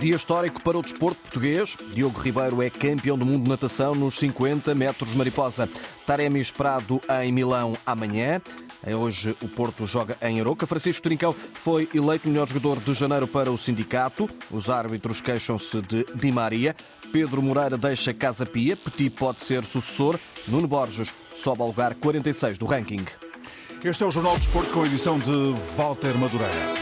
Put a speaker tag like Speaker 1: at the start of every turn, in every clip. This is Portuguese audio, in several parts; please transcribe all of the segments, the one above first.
Speaker 1: Dia histórico para o desporto português. Diogo Ribeiro é campeão do mundo de natação nos 50 metros mariposa. Taremi esperado em Milão amanhã. Hoje o Porto joga em Aroca. Francisco Trincão foi eleito melhor jogador de janeiro para o sindicato. Os árbitros queixam-se de Di Maria. Pedro Moreira deixa Casa Pia. Petit pode ser sucessor. Nuno Borges sobe ao lugar 46 do ranking.
Speaker 2: Este é o Jornal de Desporto com a edição de Walter Madureira.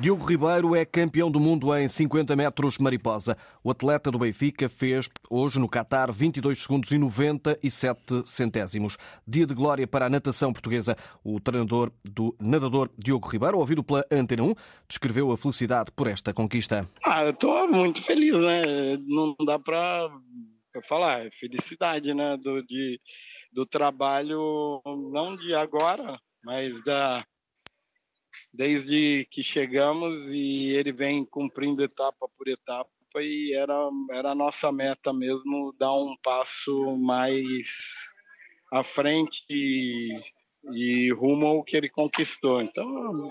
Speaker 1: Diogo Ribeiro é campeão do mundo em 50 metros mariposa. O atleta do Benfica fez hoje no Qatar 22 segundos e 97 centésimos. Dia de glória para a natação portuguesa. O treinador do nadador Diogo Ribeiro, ouvido pela Antena 1, descreveu a felicidade por esta conquista.
Speaker 3: Ah, estou muito feliz, né? Não dá para falar, é felicidade, né? Do, de, do trabalho, não de agora, mas da desde que chegamos e ele vem cumprindo etapa por etapa e era, era a nossa meta mesmo dar um passo mais à frente e, e rumo ao que ele conquistou. Então,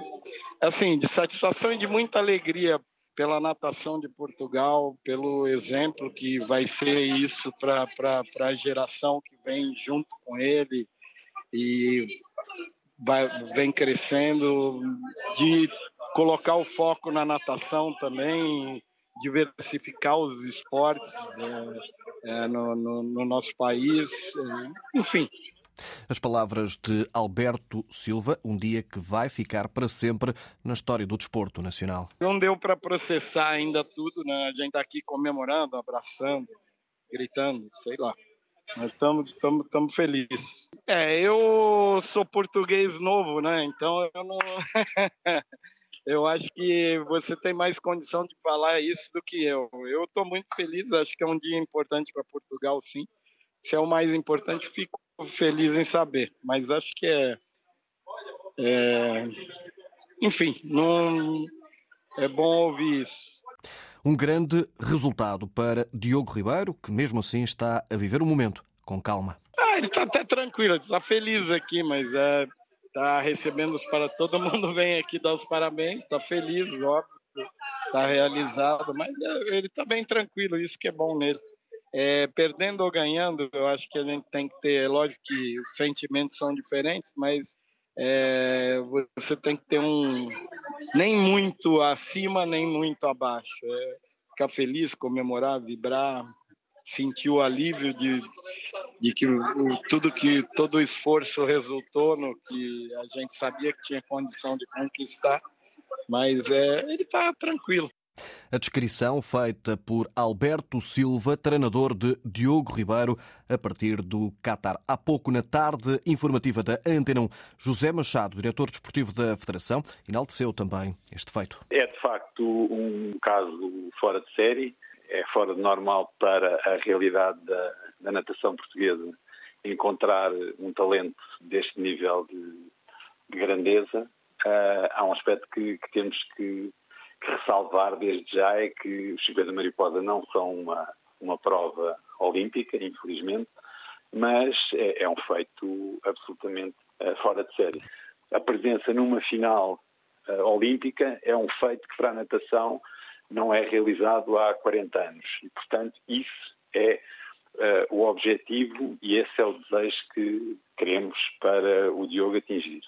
Speaker 3: assim, de satisfação e de muita alegria pela natação de Portugal, pelo exemplo que vai ser isso para a geração que vem junto com ele e vai, vem crescendo, de colocar o foco na natação também, diversificar os esportes é, é, no, no, no, nosso país, é, enfim.
Speaker 1: As palavras de Alberto Silva, um dia que vai ficar para sempre na história do desporto nacional.
Speaker 3: Não deu para processar ainda tudo, né? A gente está aqui comemorando, abraçando, gritando, sei lá. Mas estamos felizes. É, eu sou português novo, né? Então eu não. eu acho que você tem mais condição de falar isso do que eu. Eu estou muito feliz, acho que é um dia importante para Portugal, sim. Se é o mais importante, fico feliz em saber. Mas acho que é. é enfim, não é bom ouvir isso.
Speaker 1: Um grande resultado para Diogo Ribeiro, que mesmo assim está a viver o um momento com calma.
Speaker 3: Ah, ele está até tranquilo, está feliz aqui, mas é, tá recebendo os para todo mundo vem aqui dar os parabéns, está feliz, óbvio, está realizado, mas é, ele está bem tranquilo, isso que é bom nele. É, perdendo ou ganhando, eu acho que a gente tem que ter, é lógico que os sentimentos são diferentes, mas é, você tem que ter um nem muito acima, nem muito abaixo. É, ficar feliz, comemorar, vibrar, sentir o alívio de, de que o, tudo que todo o esforço resultou no que a gente sabia que tinha condição de conquistar, mas é, ele está tranquilo.
Speaker 1: A descrição feita por Alberto Silva, treinador de Diogo Ribeiro, a partir do Qatar. Há pouco, na tarde informativa da Antena 1, José Machado, diretor desportivo da Federação, enalteceu também este feito.
Speaker 4: É, de facto, um caso fora de série, é fora de normal para a realidade da, da natação portuguesa encontrar um talento deste nível de, de grandeza. Uh, há um aspecto que, que temos que que ressalvar desde já é que os 50 mariposa não são uma, uma prova olímpica, infelizmente, mas é, é um feito absolutamente uh, fora de série. A presença numa final uh, olímpica é um feito que para a natação não é realizado há 40 anos e, portanto, isso é uh, o objetivo e esse é o desejo que queremos para o Diogo atingir.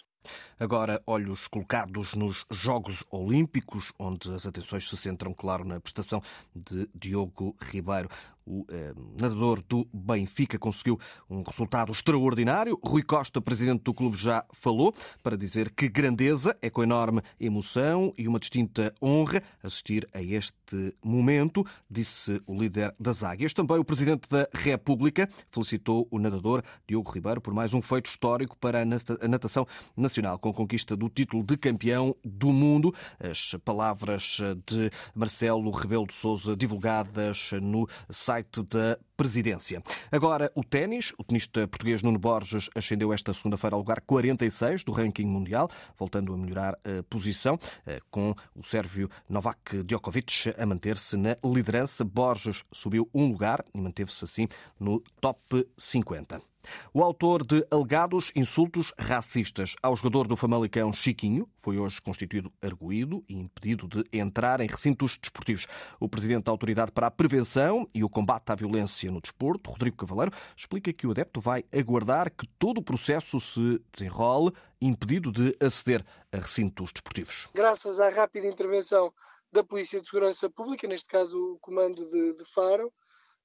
Speaker 1: Agora, olhos colocados nos Jogos Olímpicos, onde as atenções se centram, claro, na prestação de Diogo Ribeiro. O eh, nadador do Benfica conseguiu um resultado extraordinário. Rui Costa, presidente do clube, já falou para dizer que grandeza é com enorme emoção e uma distinta honra assistir a este momento, disse o líder das Águias. Também o presidente da República felicitou o nadador Diogo Ribeiro por mais um feito histórico para a natação nacional, com a conquista do título de campeão do mundo. As palavras de Marcelo Rebelo de Souza divulgadas no site da presidência. Agora, o ténis. O tenista português Nuno Borges ascendeu esta segunda-feira ao lugar 46 do ranking mundial, voltando a melhorar a posição, eh, com o sérvio Novak Djokovic a manter-se na liderança. Borges subiu um lugar e manteve-se assim no top 50. O autor de alegados insultos racistas ao jogador do Famalicão Chiquinho foi hoje constituído arguído e impedido de entrar em recintos desportivos. O presidente da Autoridade para a Prevenção e o Combate à Violência no Desporto, Rodrigo Cavaleiro, explica que o adepto vai aguardar que todo o processo se desenrole, impedido de aceder a recintos desportivos.
Speaker 5: Graças à rápida intervenção da Polícia de Segurança Pública, neste caso o Comando de, de Faro,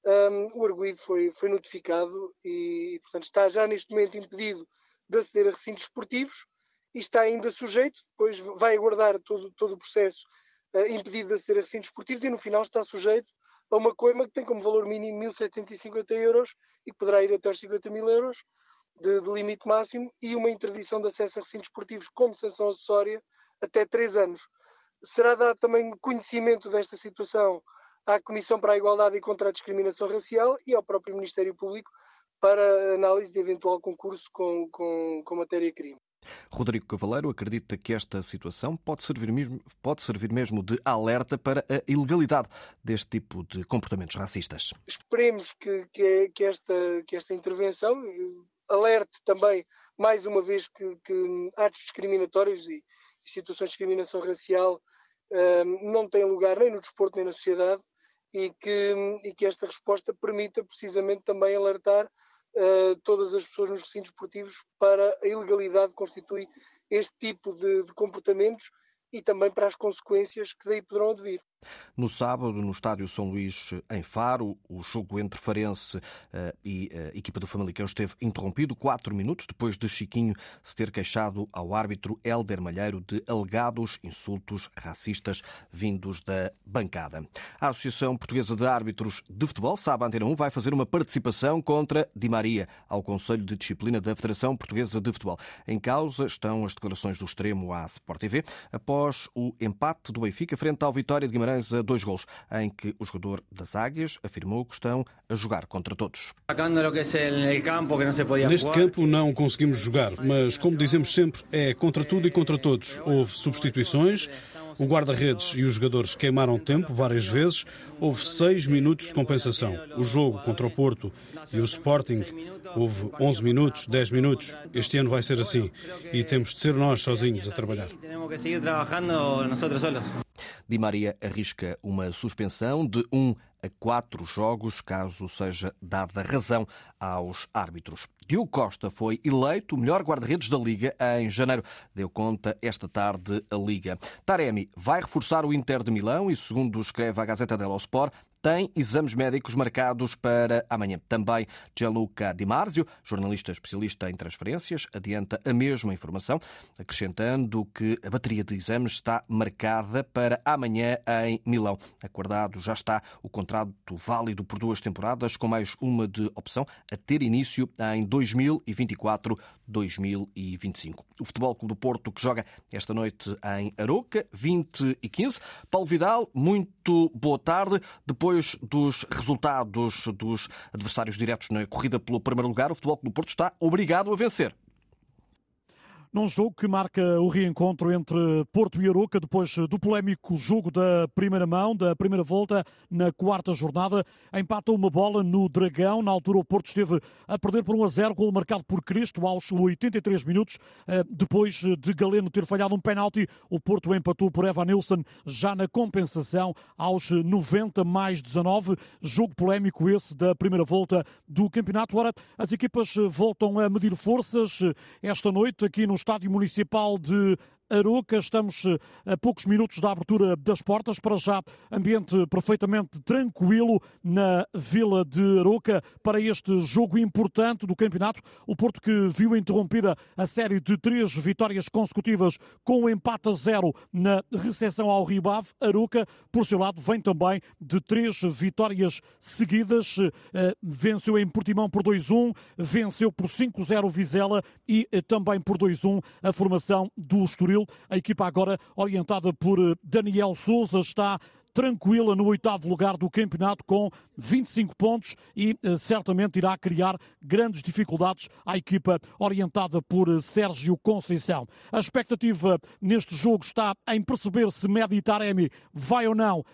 Speaker 5: um, o arguído foi, foi notificado e, portanto, está já neste momento impedido de aceder a recintos esportivos e está ainda sujeito, depois vai aguardar todo, todo o processo uh, impedido de aceder a recintos esportivos e no final está sujeito a uma coima que tem como valor mínimo 1.750 euros e que poderá ir até aos 50 mil euros de, de, limite máximo e uma interdição de acesso a recintos esportivos como sanção acessória até 3 anos. Será dado também conhecimento desta situação à Comissão para a Igualdade e contra a Discriminação Racial e ao próprio Ministério Público para análise de eventual concurso com, com, com matéria-crime.
Speaker 1: Rodrigo Cavaleiro acredita que esta situação pode servir, mesmo, pode servir mesmo de alerta para a ilegalidade deste tipo de comportamentos racistas.
Speaker 5: Esperemos que, que, que esta, que esta intervenção alerte também, mais uma vez, que, que atos discriminatórios e, e situações de discriminação racial um, não têm lugar nem no desporto nem na sociedade e que, e que esta resposta permita precisamente também alertar uh, todas as pessoas nos recintos esportivos para a ilegalidade que constitui este tipo de, de comportamentos e também para as consequências que daí poderão advir.
Speaker 1: No sábado, no estádio São Luís, em Faro, o jogo entre Farense uh, e a uh, equipa do Famalicão esteve interrompido quatro minutos depois de Chiquinho se ter queixado ao árbitro Hélder Malheiro de alegados insultos racistas vindos da bancada. A Associação Portuguesa de Árbitros de Futebol, sabe, Antena 1, vai fazer uma participação contra Di Maria ao Conselho de Disciplina da Federação Portuguesa de Futebol. Em causa estão as declarações do extremo à Sport TV após o empate do Benfica frente ao Vitória de Guimarães Guimarães a dois gols, em que o jogador das Águias afirmou que estão a jogar contra todos.
Speaker 6: Neste campo não conseguimos jogar, mas como dizemos sempre, é contra tudo e contra todos. Houve substituições, o guarda-redes e os jogadores queimaram tempo várias vezes. Houve seis minutos de compensação. O jogo contra o Porto e o Sporting houve 11 minutos, 10 minutos. Este ano vai ser assim e temos de ser nós sozinhos a trabalhar.
Speaker 1: Di Maria arrisca uma suspensão de um a quatro jogos, caso seja dada razão aos árbitros. Diogo Costa foi eleito o melhor guarda-redes da Liga em janeiro. Deu conta esta tarde a Liga. Taremi vai reforçar o Inter de Milão e, segundo escreve a Gazeta dello Sport, tem exames médicos marcados para amanhã. Também Gianluca Di Marzio, jornalista especialista em transferências, adianta a mesma informação, acrescentando que a bateria de exames está marcada para amanhã em Milão. Acordado já está o contrato válido por duas temporadas, com mais uma de opção a ter início em 2024-2025. O Futebol Clube do Porto, que joga esta noite em Aroca, 20 e 15. Paulo Vidal, muito boa tarde. Depois dos resultados dos adversários diretos na corrida pelo primeiro lugar, o Futebol Clube do Porto está obrigado a vencer
Speaker 7: num jogo que marca o reencontro entre Porto e Aroca depois do polémico jogo da primeira mão, da primeira volta, na quarta jornada. Empata uma bola no Dragão. Na altura, o Porto esteve a perder por 1 a 0, gol marcado por Cristo aos 83 minutos. Eh, depois de Galeno ter falhado um penalti, o Porto empatou por Evan Nilsson já na compensação aos 90 mais 19. Jogo polémico esse da primeira volta do campeonato. Ora, as equipas voltam a medir forças esta noite aqui no Estádio Municipal de Aroca. Estamos eh, a poucos minutos da abertura das portas. Para já, ambiente perfeitamente tranquilo na Vila de Aroca para este jogo importante do campeonato. O Porto que viu interrompida a série de três vitórias consecutivas com um empate a zero na recepção ao Ribave. Aroca, por seu lado, vem também de três vitórias seguidas. Eh, venceu em Portimão por 2-1, venceu por 5-0 Vizela e eh, também por 2-1 a formação do Estoril a equipa agora orientada por eh, Daniel Souza está tranquila no oitavo lugar do campeonato com 25 pontos e eh, certamente irá criar grandes dificuldades à equipa orientada por eh, Sérgio Conceição. A expectativa neste jogo está em perceber se Medi Taremi vai ou não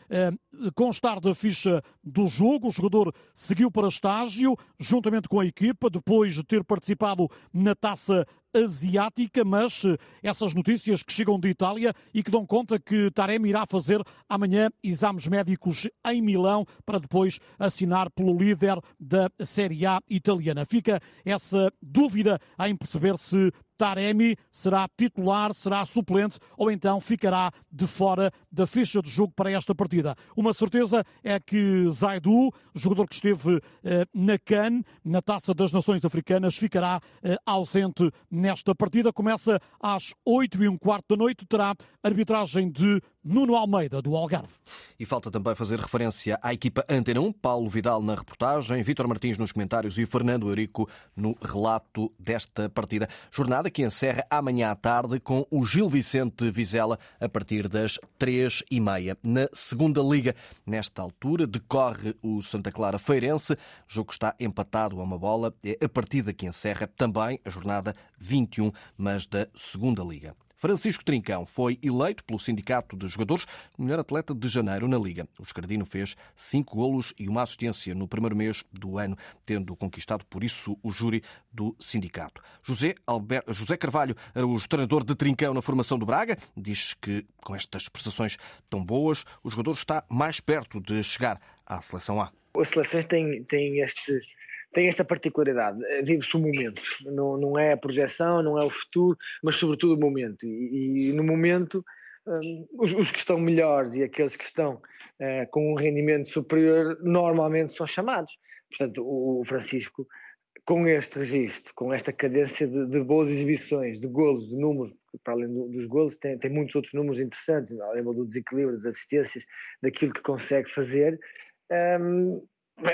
Speaker 7: constar da ficha do jogo. O jogador seguiu para estágio juntamente com a equipa depois de ter participado na taça asiática, mas eh, essas notícias que chegam de Itália e que dão conta que Taremi irá fazer amanhã exames médicos em Milão para depois assinar pelo líder da Série A italiana. Fica essa dúvida em perceber se Taremi será titular, será suplente ou então ficará de fora da ficha de jogo para esta partida. Uma certeza é que Zaidu, jogador que esteve eh, na CAN, na Taça das Nações Africanas, ficará eh, ausente nesta partida. Começa às 8 e um quarto da noite, terá arbitragem de Nuno Almeida, do Algarve.
Speaker 1: E falta também fazer referência à equipa Antena 1, Paulo Vidal na reportagem, Vítor Martins nos comentários e Fernando Eurico no relato desta partida. Jornada que encerra amanhã à tarde com o Gil Vicente Vizela a partir das três e meia. Na segunda liga, nesta altura, decorre o Santa Clara Feirense. O jogo está empatado a uma bola. É a partida que encerra também a jornada 21, mas da segunda liga. Francisco Trincão foi eleito pelo Sindicato de Jogadores melhor atleta de janeiro na Liga. O Escardino fez cinco golos e uma assistência no primeiro mês do ano, tendo conquistado por isso o júri do sindicato. José, Alberto, José Carvalho era o treinador de Trincão na formação do Braga. Diz que com estas prestações tão boas, o jogador está mais perto de chegar à seleção A.
Speaker 8: As seleções têm, têm este tem esta particularidade, eh, vive-se o momento, não, não é a projeção, não é o futuro, mas sobretudo o momento. E, e no momento, um, os, os, que estão melhores e aqueles que estão uh, com um rendimento superior normalmente são chamados. Portanto, o, o Francisco, com este registro, com esta cadência de, de, boas exibições, de golos, de números, para além do, dos golos, tem, tem muitos outros números interessantes, além do desequilíbrio, das assistências, daquilo que consegue fazer. Um,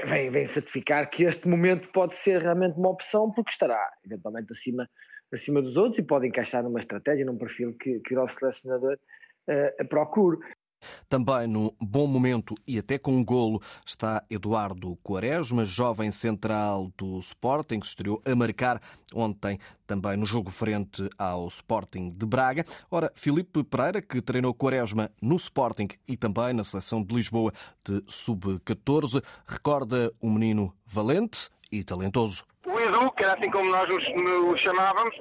Speaker 8: vem, vem certificar que este momento pode ser realmente uma opção porque estará eventualmente acima, acima dos outros e pode encaixar numa estratégia, num perfil que, que o nosso selecionador uh, procure.
Speaker 1: Também no bom momento e até com um golo está Eduardo Quaresma, jovem central do Sporting, que se estreou a marcar ontem também no jogo frente ao Sporting de Braga. Ora, Filipe Pereira, que treinou Quaresma no Sporting e também na seleção de Lisboa de sub-14, recorda um menino valente e talentoso.
Speaker 9: Edu, que era assim como nós o chamávamos,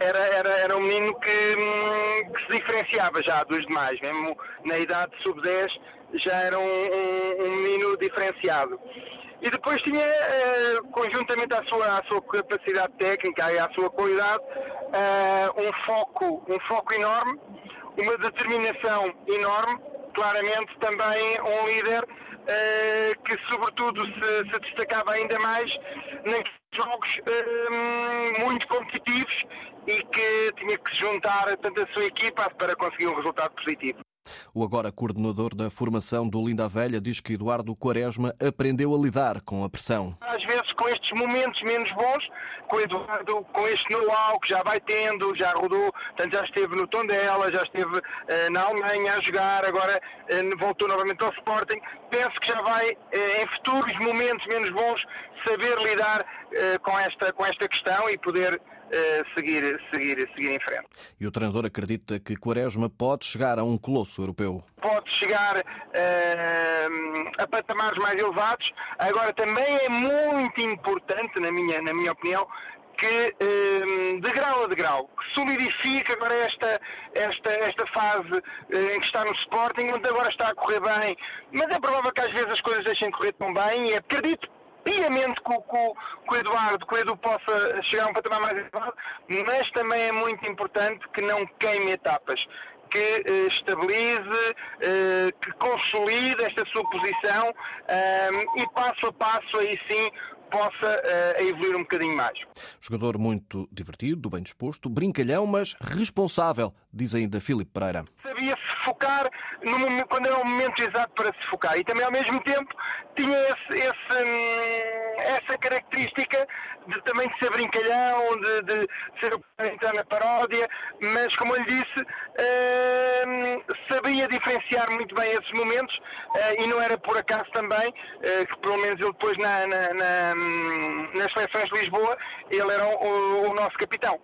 Speaker 9: era, era, era um menino que, hum, que, se diferenciava já dos demais, mesmo na idade sub-10 já era um, um, um, menino diferenciado. E depois tinha, eh, conjuntamente à sua, à sua capacidade técnica e à sua qualidade, eh, um, foco, um foco enorme, uma determinação enorme, claramente também um líder que sobretudo se, se, destacava ainda mais em jogos uh, muito competitivos e que tinha que se juntar tanto a sua equipa para conseguir um resultado positivo.
Speaker 1: O agora coordenador da formação do Linda Velha diz que Eduardo Quaresma aprendeu a lidar com a pressão.
Speaker 9: Às vezes com estes momentos menos bons, com Eduardo, com este know-how que já vai tendo, já rodou, portanto já esteve no Tondela, já esteve uh, na Alemanha a jogar, agora uh, voltou novamente ao Sporting. Penso que já vai, uh, em futuros momentos menos bons, saber lidar com, esta, com esta questão e poder seguir, seguir, seguir em frente.
Speaker 1: E o treinador acredita que Quaresma pode chegar a um colosso europeu?
Speaker 9: Pode chegar uh, a patamares mais elevados. Agora, também é muito importante, na minha, na minha opinião, que de grau a degrau que solidifique agora esta, esta, esta fase em que está no Sporting, onde agora está a correr bem, mas é provável que às vezes as coisas deixem correr tão bem e acredito piamente que, que, que o Eduardo, que o Edu possa chegar a um patamar mais elevado, mas também é muito importante que não queime etapas que uh, estabilize, uh, que consolide esta sua posição uh, e passo a passo aí sim possa uh, evoluir um bocadinho mais.
Speaker 1: Jogador muito divertido, bem disposto, brincalhão, mas responsável, diz ainda Filipe Pereira.
Speaker 9: Sabia se focar no, quando era o momento exato para se focar e também ao mesmo tempo tinha esse, esse, hum, essa característica de, também de ser brincalhão, de, de ser entrar na paródia, mas como eu lhe disse, uh, sabia diferenciar muito bem esses momentos uh, e não era por acaso também uh, que pelo menos ele depois na, na, na, nas seleções de Lisboa, ele era o, o nosso capitão.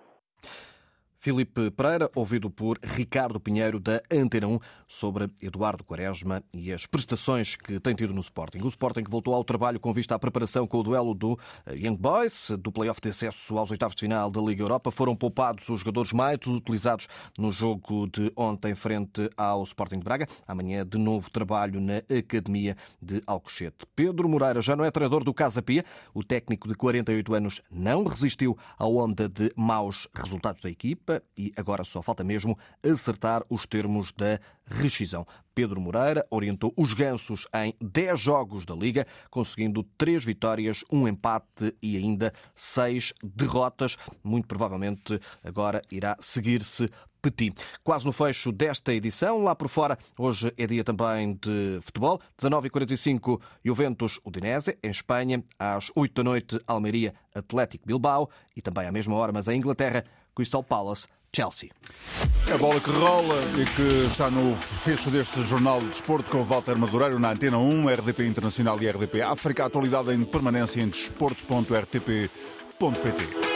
Speaker 1: Filipe Pereira, ouvido por Ricardo Pinheiro, da Antena 1, sobre Eduardo Quaresma e as prestações que tem tido no Sporting. O Sporting voltou ao trabalho com vista à preparação com o duelo do eh, Young Boys, do play-off de acesso aos oitavos de final da Liga Europa. Foram poupados os jogadores mais utilizados no jogo de ontem frente ao Sporting de Braga. Amanhã, de novo, trabalho na Academia de Alcochete. Pedro Moreira já não é treinador do Casa Pia. O técnico de 48 anos não resistiu à onda de maus resultados da equipe equipa e agora só falta mesmo acertar os termos da rescisão. Pedro Moreira orientou os gansos em 10 jogos da Liga, conseguindo 3 vitórias, um empate e ainda 6 derrotas. Muito provavelmente agora irá seguir-se Petit. Quase no fecho desta edição, lá por fora, hoje é dia também de futebol. 19h45, Juventus Udinese, em Espanha. Às 8 da noite, Almeria Atlético Bilbao. E também à mesma hora, mas em Inglaterra, Crystal Palace Chelsea.
Speaker 2: A bola que rola e que está no fecho deste Jornal de Desporto com o Walter Madureiro na Antena 1, RDP Internacional e RDP África. Atualidade em permanência em desporto.rtp.pt.